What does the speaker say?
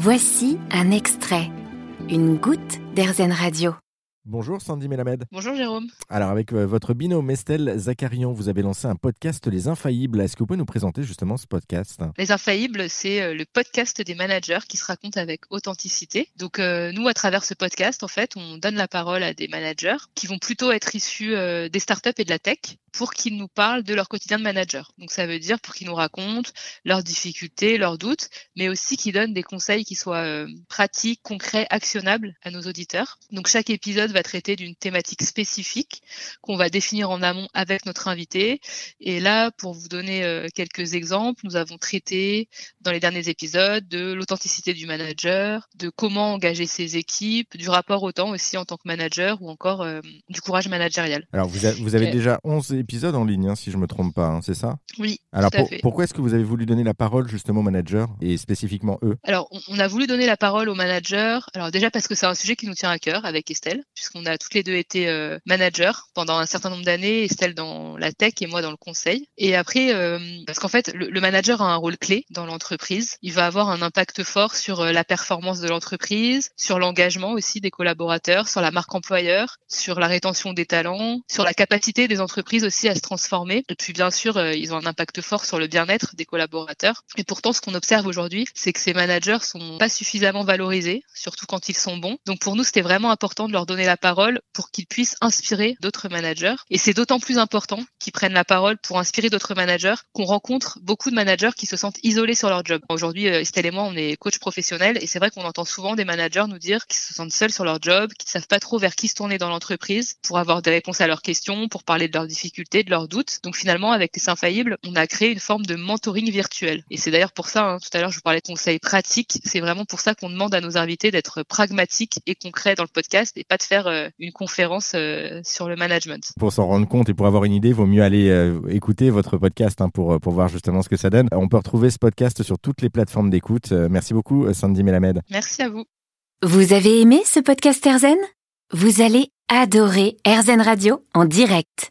Voici un extrait, une goutte d'Airzen Radio. Bonjour Sandy Melamed. Bonjour Jérôme. Alors avec euh, votre binôme Estelle Zacharian, vous avez lancé un podcast Les Infaillibles. Est-ce que vous pouvez nous présenter justement ce podcast? Les Infaillibles, c'est euh, le podcast des managers qui se raconte avec authenticité. Donc euh, nous, à travers ce podcast, en fait, on donne la parole à des managers qui vont plutôt être issus des startups et de la tech pour qu'ils nous parlent de leur quotidien de manager. Donc ça veut dire pour qu'ils nous racontent leurs difficultés, leurs doutes, mais aussi qu'ils donnent des conseils qui soient pratiques, concrets, actionnables à nos auditeurs. Donc chaque épisode va traiter d'une thématique spécifique qu'on va définir en amont avec notre invité. Et là, pour vous donner euh, quelques exemples, nous avons traité dans les derniers épisodes de l'authenticité du manager, de comment engager ses équipes, du rapport au temps aussi en tant que manager ou encore euh, du courage managérial. Alors, vous, vous avez déjà 11 épisodes en ligne, hein, si je me trompe pas, hein, c'est ça? Oui. Alors, pourquoi est-ce que vous avez voulu donner la parole justement aux managers et spécifiquement eux? Alors, on, a voulu donner la parole aux managers. Alors déjà parce que c'est un sujet qui nous tient à cœur avec Estelle, qu'on a toutes les deux été euh, managers pendant un certain nombre d'années, Estelle dans la tech et moi dans le conseil. Et après, euh, parce qu'en fait, le, manager a un rôle clé dans l'entreprise. Il va avoir un impact fort sur euh, la performance de l'entreprise, sur l'engagement aussi des collaborateurs, sur la marque employeur, sur la rétention des talents, sur la capacité des entreprises aussi à se transformer. Et puis bien sûr, ils ont un impact fort sur le bien-être des collaborateurs. Et pourtant, ce qu'on observe aujourd'hui, c'est que ces managers sont pas suffisamment valorisés, surtout quand ils sont bons. Donc pour nous, c'était vraiment important de leur donner la parole pour qu'ils puissent inspirer d'autres managers. Et c'est d'autant plus important qu'ils prennent la parole pour inspirer d'autres managers qu'on rencontre beaucoup de managers qui se sentent isolés sur leur job. Aujourd'hui, euh, Estelle et moi, on est coach professionnel et c'est vrai qu'on entend souvent des managers nous dire qu'ils se sentent seuls sur leur job, qu'ils savent pas trop vers qui se tourner dans l'entreprise pour avoir des réponses à leurs questions, pour parler de leurs difficultés, de leurs doutes. Donc finalement, avec les Infaillibles, on a créé une forme de mentoring virtuel. Et c'est d'ailleurs pour ça, hein, tout à l'heure, je vous parlais de conseils pratiques. C'est vraiment pour ça qu'on demande à nos invités d'être pragmatiques et concrets dans le podcast et pas de faire euh, une conférence euh, sur le management. Pour s'en rendre compte et pour avoir une idée, il vaut mieux aller euh, écouter votre podcast hein, pour, pour voir justement ce que ça donne. On peut retrouver ce podcast sur toutes les plateformes d'écoute. Merci beaucoup, Sandy Melamed. Merci à vous. Vous avez aimé ce podcast Erzen? Vous allez adorer Erzen Radio en direct.